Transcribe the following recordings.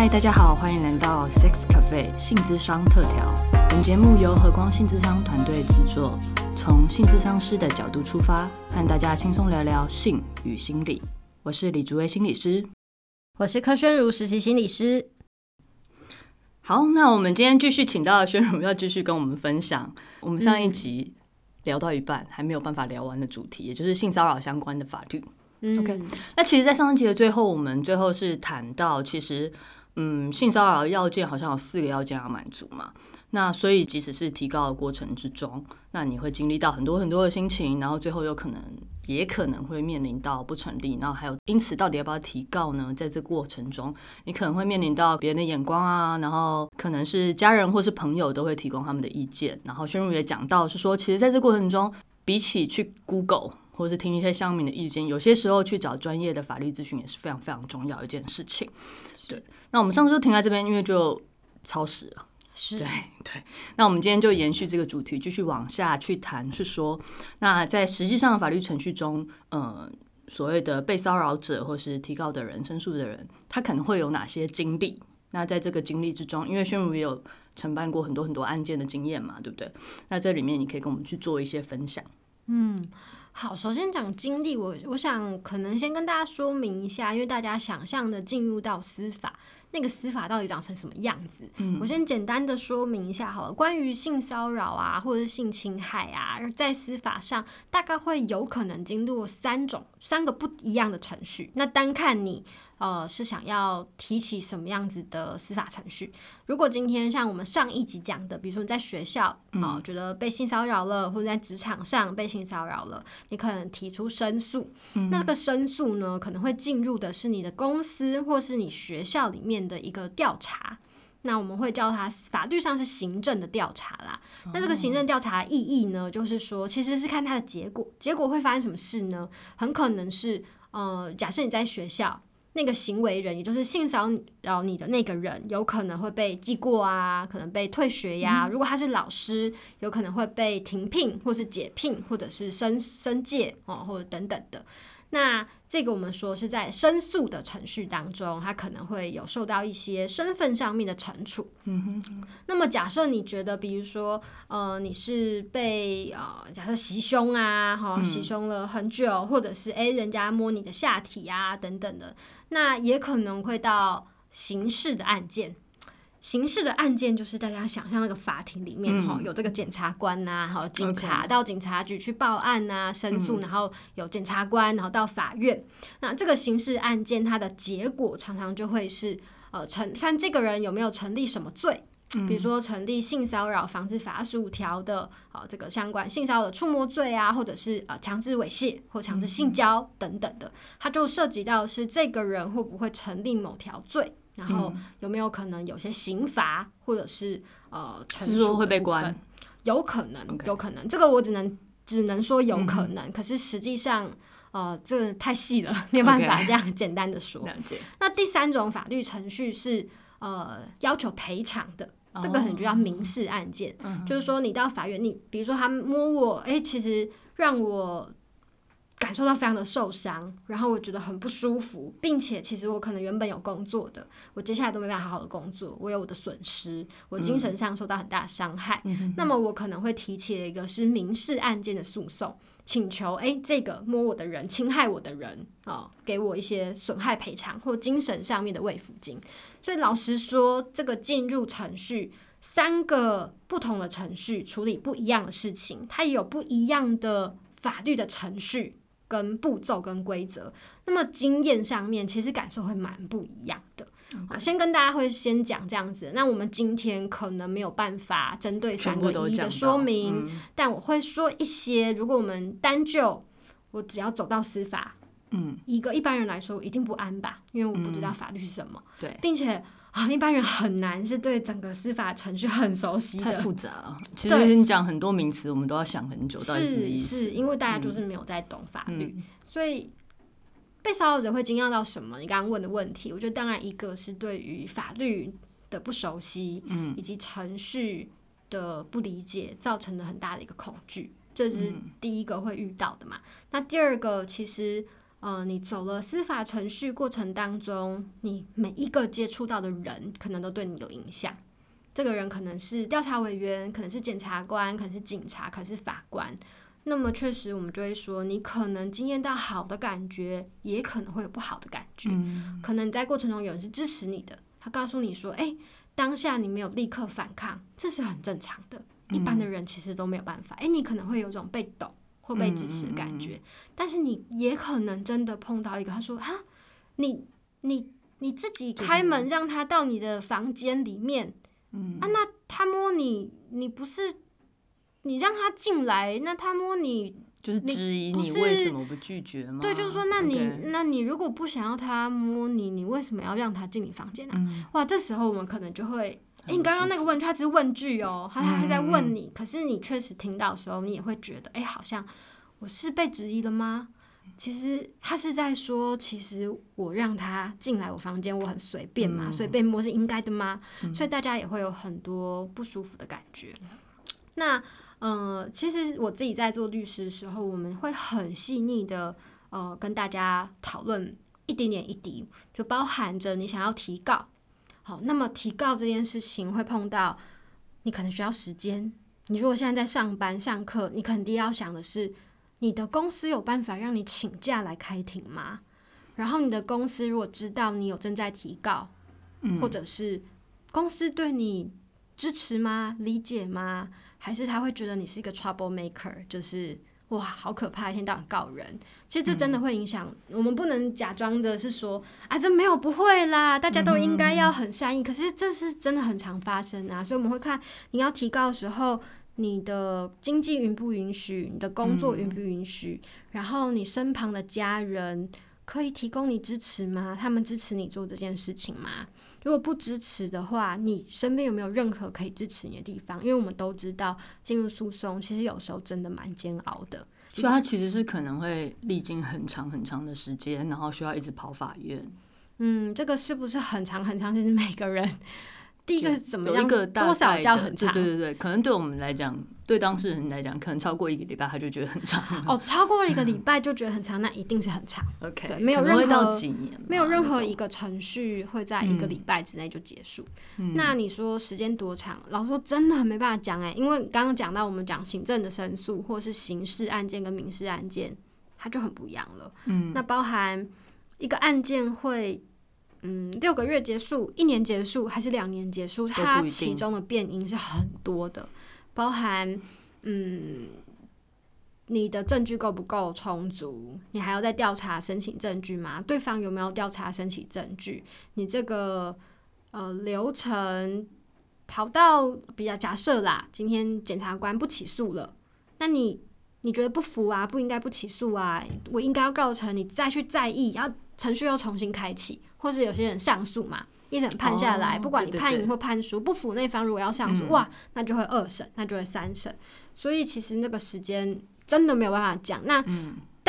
嗨，大家好，欢迎来到 Sex Cafe 性智商特调。本节目由和光性智商团队制作，从性智商师的角度出发，和大家轻松聊聊性与心理。我是李竹威心理师，我是柯宣如实习心理师。好，那我们今天继续请到宣如，要继续跟我们分享我们上一集聊到一半还没有办法聊完的主题，也就是性骚扰相关的法律。OK，那其实，在上一集的最后，我们最后是谈到，其实，嗯，性骚扰要件好像有四个要件要满足嘛。那所以，即使是提高的过程之中，那你会经历到很多很多的心情，然后最后有可能也可能会面临到不成立，然后还有因此到底要不要提告呢？在这过程中，你可能会面临到别人的眼光啊，然后可能是家人或是朋友都会提供他们的意见。然后宣如也讲到是说，其实在这过程中，比起去 Google。或是听一些乡民的意见，有些时候去找专业的法律咨询也是非常非常重要一件事情。对，那我们上次就停在这边，因为就超时了。是，对对。那我们今天就延续这个主题，继续往下去谈，是说，那在实际上的法律程序中，呃，所谓的被骚扰者或是提告的人、申诉的人，他可能会有哪些经历？那在这个经历之中，因为宣如也有承办过很多很多案件的经验嘛，对不对？那这里面你可以跟我们去做一些分享。嗯。好，首先讲经历，我我想可能先跟大家说明一下，因为大家想象的进入到司法，那个司法到底长成什么样子？嗯，我先简单的说明一下好了。关于性骚扰啊，或者是性侵害啊，在司法上大概会有可能经过三种、三个不一样的程序。那单看你。呃，是想要提起什么样子的司法程序？如果今天像我们上一集讲的，比如说你在学校啊，觉得被性骚扰了，或者在职场上被性骚扰了，你可能提出申诉。那这个申诉呢，可能会进入的是你的公司或是你学校里面的一个调查。那我们会叫它法律上是行政的调查啦。那这个行政调查的意义呢，就是说其实是看它的结果，结果会发生什么事呢？很可能是呃，假设你在学校。那个行为人，也就是性骚扰你的那个人，有可能会被记过啊，可能被退学呀。如果他是老师，有可能会被停聘，或是解聘，或者是升升戒哦，或者等等的。那这个我们说是在申诉的程序当中，他可能会有受到一些身份上面的惩处。嗯哼。那么假设你觉得，比如说，呃，你是被呃，假设袭胸啊，哈，袭胸了很久，或者是诶，人家摸你的下体啊，等等的，那也可能会到刑事的案件。刑事的案件就是大家想象那个法庭里面哈，有这个检察官呐，哈，警察到警察局去报案呐，申诉，然后有检察官，然后到法院。那这个刑事案件它的结果常常就会是呃成看这个人有没有成立什么罪，比如说成立性骚扰防治法二十五条的啊这个相关性骚扰触摸罪啊，或者是呃强制猥亵或强制性交等等的，它就涉及到是这个人会不会成立某条罪。然后有没有可能有些刑罚或者是呃惩处会被关？有可能，有可能。这个我只能只能说有可能。可是实际上，呃，这太细了，没有办法这样简单的说。那第三种法律程序是呃要求赔偿的，这个可能就叫民事案件。就是说，你到法院，你比如说他摸我，哎，其实让我。感受到非常的受伤，然后我觉得很不舒服，并且其实我可能原本有工作的，我接下来都没办法好好的工作，我有我的损失，我精神上受到很大的伤害。那么我可能会提起一个是民事案件的诉讼，请求哎这个摸我的人、侵害我的人啊，给我一些损害赔偿或精神上面的慰抚金。所以老实说，这个进入程序三个不同的程序处理不一样的事情，它也有不一样的法律的程序。跟步骤跟规则，那么经验上面其实感受会蛮不一样的。好，先跟大家会先讲这样子。那我们今天可能没有办法针对三个一的说明，但我会说一些。如果我们单就我只要走到司法，嗯，一个一般人来说一定不安吧，因为我不知道法律是什么，对，并且。啊，一般人很难是对整个司法程序很熟悉的，太复杂了。其实你讲很多名词，我们都要想很久，到底什么意思？是因为大家就是没有在懂法律，所以被骚扰者会惊讶到什么？你刚刚问的问题，我觉得当然一个是对于法律的不熟悉，嗯，以及程序的不理解，造成的很大的一个恐惧，这是第一个会遇到的嘛。那第二个其实。呃，你走了司法程序过程当中，你每一个接触到的人，可能都对你有影响。这个人可能是调查委员，可能是检察官，可能是警察，可能是法官。那么确实，我们就会说，你可能经验到好的感觉，也可能会有不好的感觉。可能在过程中有人是支持你的，他告诉你说：“哎，当下你没有立刻反抗，这是很正常的。一般的人其实都没有办法。”哎，你可能会有种被懂或被支持的感觉，但是你也可能真的碰到一个，他说：“啊，你你你自己开门让他到你的房间里面。”嗯啊，那他摸你，你不是你让他进来，那他摸你就是质疑你为什么不拒绝吗？对，就是说，那你那你如果不想要他摸你，你为什么要让他进你房间呢？哇，这时候我们可能就会，哎，你刚刚那个问他只是问句哦，他还在问你，可是你确实听到的时候，你也会觉得，哎，好像我是被质疑了吗？其实他是在说，其实我让他进来我房间，我很随便嘛，所以被摸是应该的吗？所以大家也会有很多不舒服的感觉。那呃，其实我自己在做律师的时候，我们会很细腻的呃跟大家讨论一点点一滴，就包含着你想要提告。好，那么提告这件事情会碰到你可能需要时间。你如果现在在上班上课，你肯定要想的是。你的公司有办法让你请假来开庭吗？然后你的公司如果知道你有正在提告，或者是公司对你支持吗？理解吗？还是他会觉得你是一个 trouble maker，就是哇，好可怕，一天到晚告人。其实这真的会影响。我们不能假装的是说啊，这没有不会啦，大家都应该要很善意。可是这是真的很常发生啊，所以我们会看你要提高的时候。你的经济允不允许？你的工作允不允许？然后你身旁的家人可以提供你支持吗？他们支持你做这件事情吗？如果不支持的话，你身边有没有任何可以支持你的地方？因为我们都知道，进入诉讼其实有时候真的蛮煎熬的，所以它其实是可能会历经很长很长的时间，然后需要一直跑法院。嗯，这个是不是很长很长？其实每个人。第一个是怎么样？多少叫很长？对对对，可能对我们来讲，对当事人来讲，可能超过一个礼拜他就觉得很长。哦，超过了一个礼拜就觉得很长，那一定是很长。OK，对，没有任何没有任何一个程序会在一个礼拜之内就结束。那你说时间多长？老实说，真的很没办法讲哎，因为刚刚讲到我们讲行政的申诉，或是刑事案件跟民事案件，它就很不一样了。嗯，那包含一个案件会。嗯，六个月结束，一年结束，还是两年结束？它其中的变因是很多的，包含嗯，你的证据够不够充足？你还要再调查申请证据吗？对方有没有调查申请证据？你这个呃流程跑到比较假设啦，今天检察官不起诉了，那你你觉得不服啊？不应该不起诉啊？我应该要告成，你再去在意，然后程序又重新开启。或是有些人上诉嘛，一审判下来，不管你判赢或判输，不服那方如果要上诉，哇，那就会二审，那就会三审。所以其实那个时间真的没有办法讲。那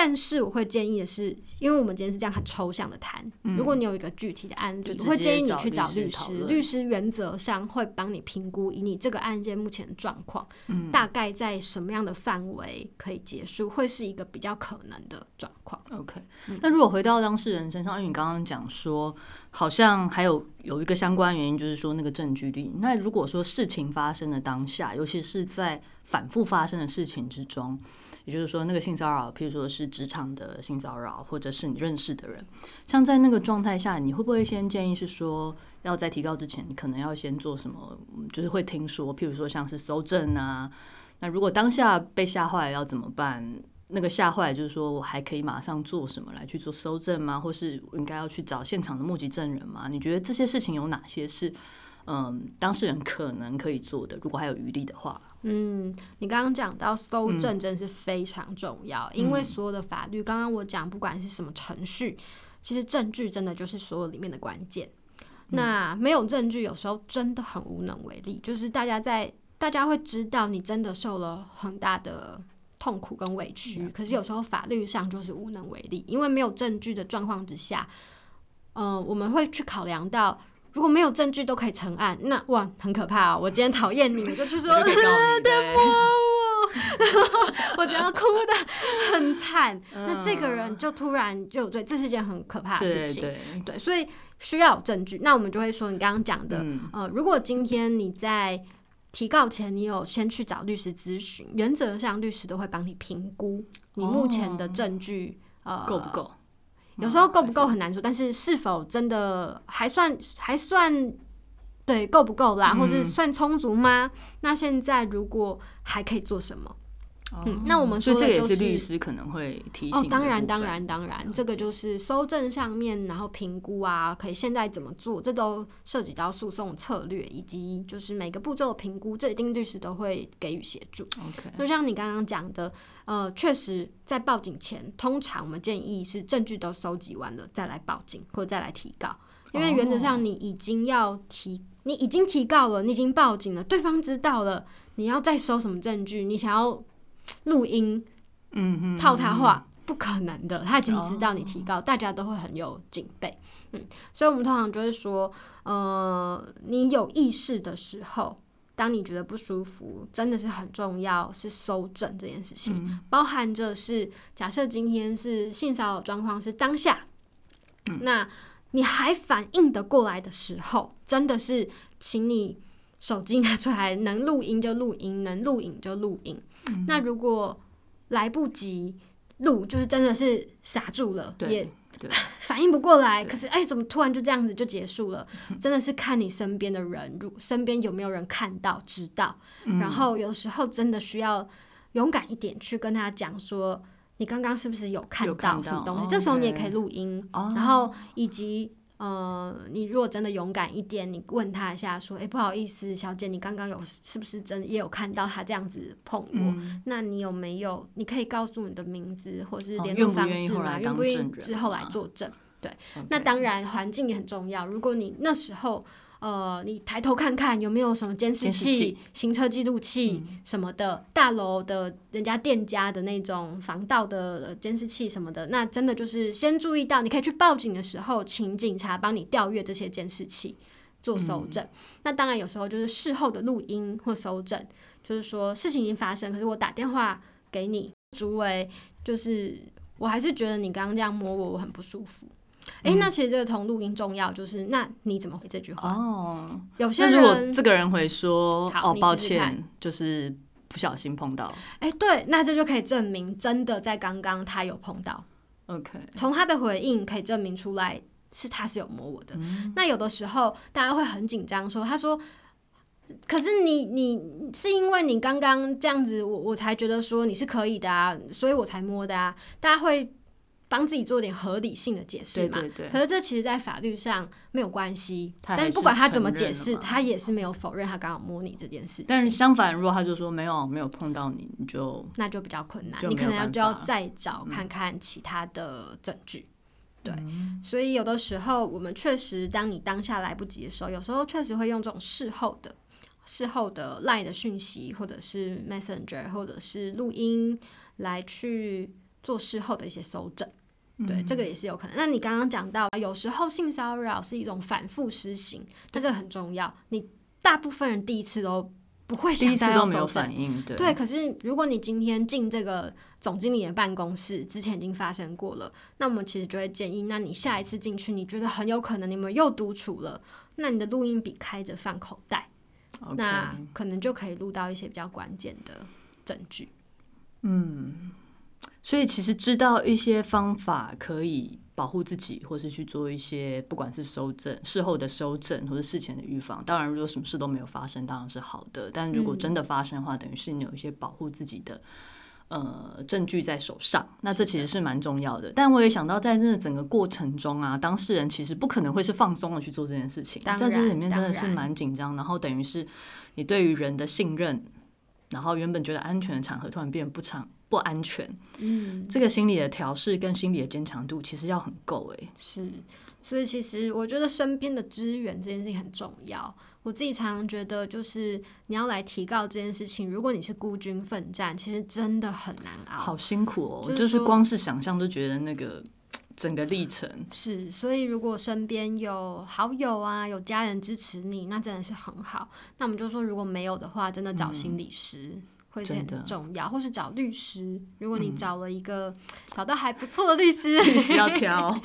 但是我会建议的是，因为我们今天是这样很抽象的谈，如果你有一个具体的案例，我会建议你去找律师。律师原则上会帮你评估，以你这个案件目前的状况，大概在什么样的范围可以结束，会是一个比较可能的状况。OK，那如果回到当事人身上，因为你刚刚讲说，好像还有有一个相关原因，就是说那个证据力。那如果说事情发生的当下，尤其是在反复发生的事情之中。也就是说，那个性骚扰，譬如说是职场的性骚扰，或者是你认识的人，像在那个状态下，你会不会先建议是说，要在提高之前，你可能要先做什么？就是会听说，譬如说像是搜证啊，那如果当下被吓坏要怎么办？那个吓坏就是说我还可以马上做什么来去做搜证吗？或是应该要去找现场的目击证人吗？你觉得这些事情有哪些是？嗯，当事人可能可以做的，如果还有余力的话。嗯，你刚刚讲到搜证真是非常重要，因为所有的法律，刚刚我讲不管是什么程序，其实证据真的就是所有里面的关键。那没有证据，有时候真的很无能为力。就是大家在，大家会知道你真的受了很大的痛苦跟委屈，可是有时候法律上就是无能为力，因为没有证据的状况之下，嗯，我们会去考量到。如果没有证据都可以成案，那哇很可怕哦！我今天讨厌你，我就去说对不，我只 要 哭的很惨，那这个人就突然就有罪，这是件很可怕的事情。对对，所以需要有证据。那我们就会说，你刚刚讲的，嗯呃，如果今天你在提告前，你有先去找律师咨询，原则上律师都会帮你评估你目前的证据，呃，够不够？有时候够不够很难说，但是是否真的还算还算对够不够啦，或是算充足吗？那现在如果还可以做什么？嗯，那我们说所以这个也的就是律师可能会提醒哦，当然，当然，当然，这个就是搜证上面，然后评估啊，可以现在怎么做，这都涉及到诉讼策略以及就是每个步骤的评估，这一定律师都会给予协助。OK，就像你刚刚讲的，呃，确实在报警前，通常我们建议是证据都收集完了再来报警或者再来提告，因为原则上你已经要提，你已经提告了，你已经报警了，对方知道了，你要再收什么证据？你想要录音嗯嗯，套他话，不可能的，他已经知道你提高，大家都会很有警备，嗯，所以我们通常就会说，呃，你有意识的时候。当你觉得不舒服，真的是很重要，是搜证这件事情，包含着是假设今天是性骚扰状况是当下，那你还反应得过来的时候，真的是请你手机拿出来，能录音就录音，能录影就录影。那如果来不及录，就是真的是傻住了，也 反应不过来。可是哎，怎么突然就这样子就结束了？真的是看你身边的人，如身边有没有人看到、知道。嗯然后有时候真的需要勇敢一点，去跟他讲说，你刚刚是不是有看到什么东西？这时候你也可以录音，哦然后以及。呃，你如果真的勇敢一点，你问他一下，说：“哎、不好意思，小姐，你刚刚有是不是真的也有看到他这样子碰我？嗯那你有没有？你可以告诉你的名字或是哦联络方式吗？愿不愿意之后来作证？对那当然环境也很重要。如果你那时候呃，你抬头看看有没有什么监视器器、行车记录器嗯什么的，大楼的人家店家的那种防盗的呃监视器什么的，那真的就是先注意到，你可以去报警的时候，请警察帮你调阅这些监视器做搜证。那当然有时候就是事后的录音或搜证，就是说事情已经发生，可是我打电话给你，主委，就是我还是觉得你刚刚这样摸我，我很不舒服。诶，那其实这个同录音重要，就是那你怎么回这句话？哦，有些那如果人这个人会说哦，抱歉，就是不小心碰到哎、对，那这就可以证明真的在刚刚他有碰到，，OK，从他的回应可以证明出来是他是有摸我的。嗯那有的时候大家会很紧张，说他说。可是你你是因为你刚刚这样子，我我才觉得说你是可以的啊，所以我才摸的啊。大家会帮自己做点合理性的解释嘛？对对对，可是这其实，在法律上没有关系，但是不管他怎么解释，他也是没有否认他刚刚摸你这件事情。但是相反，如果他就说没有没有碰到你，你就那就比较困难，你可能就要再找看看其他的证据。对，嗯所以有的时候我们确实，当你当下来不及的时候，有时候确实会用这种事后的、事后的 LINE 的讯息，或者是 Messenger，或者是录音来去做事后的一些搜证。对，这个也是有可能。那你刚刚讲到，有时候性骚扰是一种反复施行，但这个很重要。你大部分人第一次都不会想到要搜证，对对，可是如果你今天进这个总经理的办公室，之前已经发生过了，那我们其实就会建议，那你下一次进去，你觉得很有可能你们又独处了，那你的录音笔开着放口袋那可能就可以录到一些比较关键的证据。所以其实知道一些方法可以保护自己，或是去做一些不管是收正、事后的收正，或是事前的预防。当然，如果什么事都没有发生，当然是好的。但如果真的发生的话，等于是你有一些保护自己的呃证据在手上，那这其实是蛮重要的。但我也想到，在这整个过程中啊，当事人其实不可能会是放松的去做这件事情，当在这里面真的是蛮紧张，然后等于是你对于人的信任。然后原本觉得安全的场合突然变得不常不安全，嗯，这个心理的调试跟心理的坚强度其实要很够哎。是，所以其实我觉得身边的资源这件事情很重要。我自己常常觉得，就是你要来提高这件事情，如果你是孤军奋战，其实真的很难熬。好辛苦哦，就是就是光是想象都觉得那个 整个历程，是，所以如果身边有好友啊，有家人支持你，那真的是很好。那我们就说，如果没有的话，真的找心理师，会是很重要，或是找律师。如果你找了一个、找到还不错的律师，律师要挑。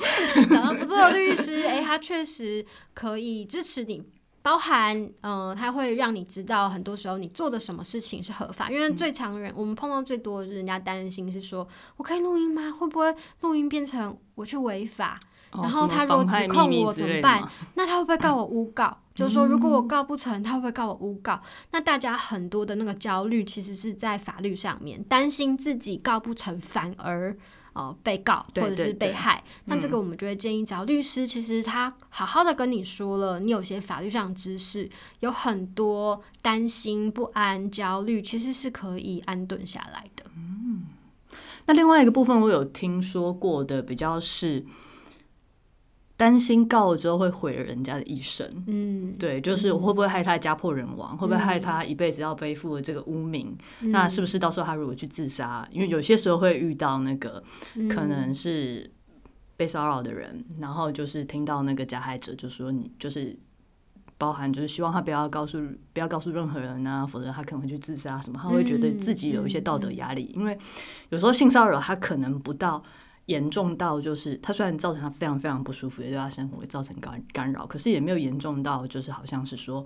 找到不错的律师，诶，他确实可以支持你。包含，呃，他会让你知道，很多时候你做的什么事情是合法，因为最常人、我们碰到最多的就是人家担心是说，我可以录音吗？会不会录音变成我去违法？然后他如果指控我怎么办？那他会不会告我诬告？就是说，如果我告不成，他会不会告我诬告？那大家很多的那个焦虑，其实是在法律上面，担心自己告不成，反而呃被告或者是被害。那这个我们就会建议找律师，其实他好好的跟你说了，你有些法律上知识，有很多担心、不安、焦虑，其实是可以安顿下来的。嗯，那另外一个部分，我有听说过的，比较是。担心告了之后会毁了人家的一生，嗯，对，就是我会不会害他家破人亡，会不会害他一辈子要背负这个污名？那是不是到时候他如果去自杀？因为有些时候会遇到那个可能是被骚扰的人，然后就是听到那个加害者就说你就是包含就是希望他不要告诉不要告诉任何人啊，否则他可能会去自杀什么，他会觉得自己有一些道德压力，因为有时候性骚扰他可能不到。严重到就是他虽然造成他非常非常不舒服，也对他生活会造成干干扰，可是也没有严重到就是好像是说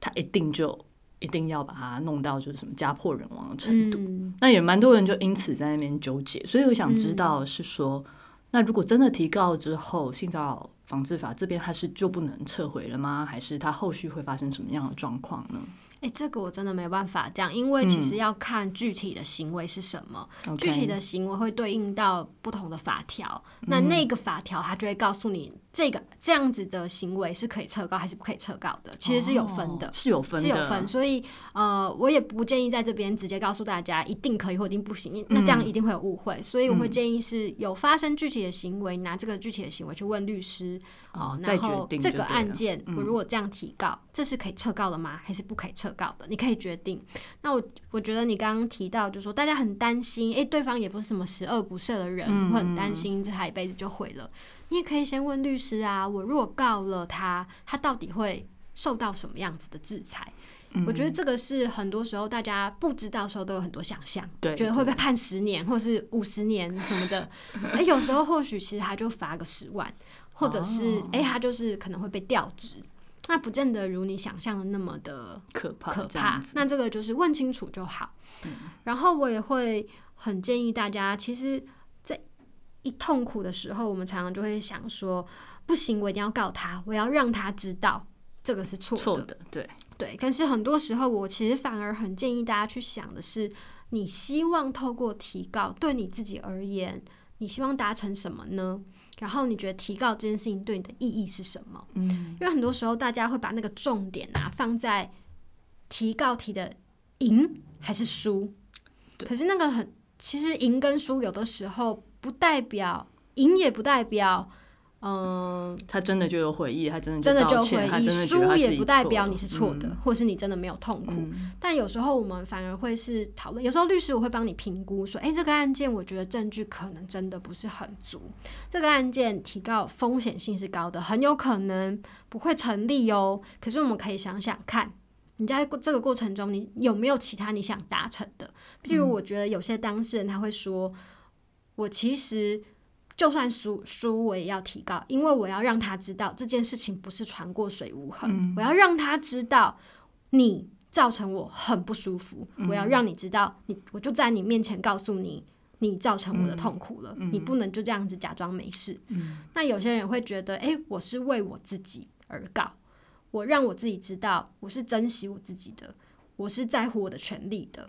他一定就一定要把他弄到就是什么家破人亡的程度。那也蛮多人就因此在那边纠结，所以我想知道是说，那如果真的提告之后，性骚扰防治法这边还是就不能撤回了吗？还是他后续会发生什么样的状况呢？哎，这个我真的没办法讲，因为其实要看具体的行为是什么，具体的行为会对应到不同的法条，那那个法条它就会告诉你。这个这样子的行为是可以撤告还是不可以撤告的？其实是有分的，是有分，是有分。所以呃，我也不建议在这边直接告诉大家一定可以或一定不行，那这样一定会有误会。所以我会建议是有发生具体的行为，拿这个具体的行为去问律师哦，然后这个案件我如果这样提告，这是可以撤告的吗？还是不可以撤告的？你可以决定。那我我觉得你刚刚提到，就是说大家很担心，哎，对方也不是什么十恶不赦的人，会很担心这他一辈子就毁了。你也可以先问律师啊，我如果告了他，他到底会受到什么样子的制裁？我觉得这个是很多时候大家不知道时候都有很多想象，对觉得会被判十年或是五十年什么的。哎，有时候或许其实他就罚个十万，或者是哎他就是可能会被调职，那不见得如你想象的那么的可怕。可怕。那这个就是问清楚就好。然后我也会很建议大家，其实。在一痛苦的时候，我们常常就会想说：不行，我一定要告他，我要让他知道这个是错的。对对，但是很多时候，我其实反而很建议大家去想的是：你希望透过提告，对你自己而言，你希望达成什么呢？然后你觉得提告这件事情对你的意义是什么？嗯，因为很多时候大家会把那个重点啊放在提告题的赢还是输，可是那个很其实赢跟输有的时候。不代表赢，也不代表，嗯，他真的就有悔意，他真的真的就悔意。输也不代表你是错的，或是你真的没有痛苦。但有时候我们反而会是讨论，有时候律师我会帮你评估，说，哎，这个案件我觉得证据可能真的不是很足，这个案件提告风险性是高的，很有可能不会成立哦。可是我们可以想想看，你在这个过程中，你有没有其他你想达成的？譬如，我觉得有些当事人他会说。我其实就算输输，我也要提高，因为我要让他知道这件事情不是船过水无痕。我要让他知道你造成我很不舒服，我要让你知道，你我就在你面前告诉你，你造成我的痛苦了。你不能就这样子假装没事。那有些人会觉得，哎，我是为我自己而告，我让我自己知道，我是珍惜我自己的，我是在乎我的权利的。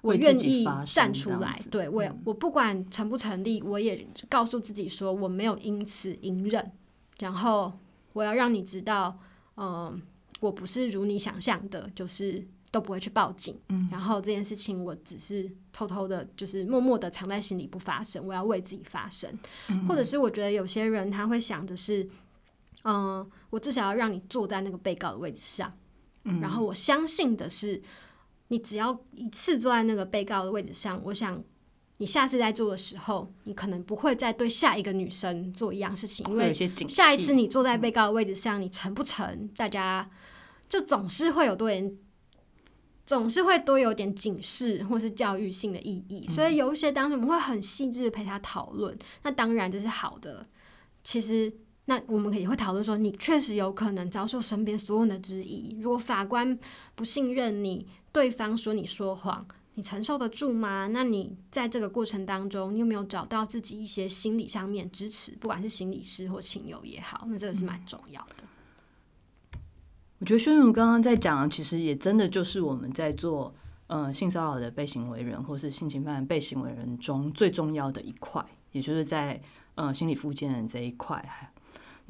我愿意站出来，对我，我不管成不成立，我也告诉自己说我没有因此隐忍，然后我要让你知道，嗯，我不是如你想象的，就是都不会去报警，嗯，然后这件事情我只是偷偷的，就是默默的藏在心里不发生，我要为自己发声，或者是我觉得有些人他会想的是，嗯，我至少要让你坐在那个被告的位置上，然后我相信的是。你只要一次坐在那个被告的位置上，我想你下次在做的时候，你可能不会再对下一个女生做一样事情，因为下一次你坐在被告的位置上，你成不成，大家就总是会有多点总是会多有点警示或是教育性的意义，所以有一些当时我们会很细致的陪他讨论。那当然这是好的。其实，那我们也会讨论说，你确实有可能遭受身边所有人的质疑。如果法官不信任你，对方说你说谎。你承受得住吗？那你在这个过程当中，你有没有找到自己一些心理上面支持？不管是心理师或亲友也好，那这个是蛮重要的。我觉得轩如刚刚在讲，其实也真的就是我们在做呃性骚扰的被行为人，或是性侵犯被行为人中最重要的一块，也就是在呃心理附件的这一块。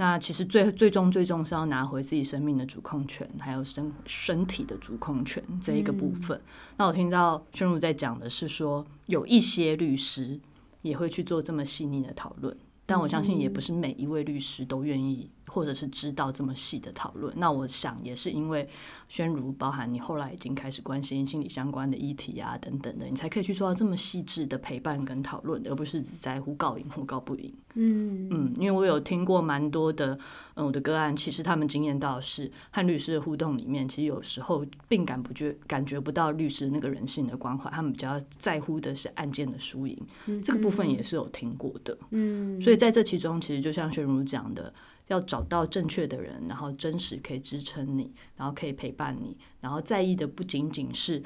那其实最最终最终是要拿回自己生命的主控权，还有身身体的主控权这一个部分。那我听到宣如在讲的是说，有一些律师也会去做这么细腻的讨论。但我相信也不是每一位律师都愿意，或者是知道这么细的讨论。那我想也是因为宣如，包含你后来已经开始关心心理相关的议题啊等等的，你才可以去做到这么细致的陪伴跟讨论，而不是只在乎告赢或告不赢。嗯嗯，因为我有听过蛮多的，嗯，我的个案其实他们经验到是和律师的互动里面，其实有时候并感不觉感觉不到律师那个人性的关怀，他们比较在乎的是案件的输赢。这个部分也是有听过的。嗯，所以。在这其中，其实就像宣如讲的，要找到正确的人，然后真实可以支撑你，然后可以陪伴你，然后在意的不仅仅是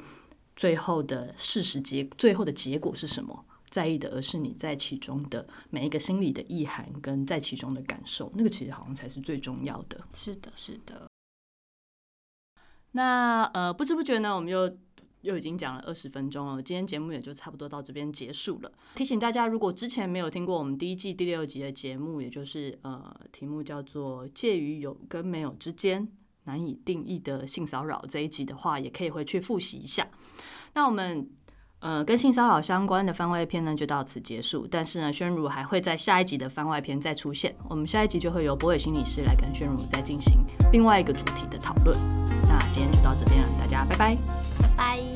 最后的事实结，最后的结果是什么，在意的而是你在其中的每一个心理的意涵跟在其中的感受，那个其实好像才是最重要的。是的，是的。那呃，不知不觉呢，我们又。又已经讲了二十分钟了，今天节目也就差不多到这边结束了。提醒大家，如果之前没有听过我们第一季第六集的节目，也就是呃题目叫做“介于有跟没有之间难以定义的性骚扰”这一集的话，也可以回去复习一下。那我们呃跟性骚扰相关的番外篇呢，就到此结束。但是呢，宣如还会在下一集的番外篇再出现。我们下一集就会由博伟心理师来跟宣如再进行另外一个主题的讨论。那今天就到这边了，大家拜拜。拜。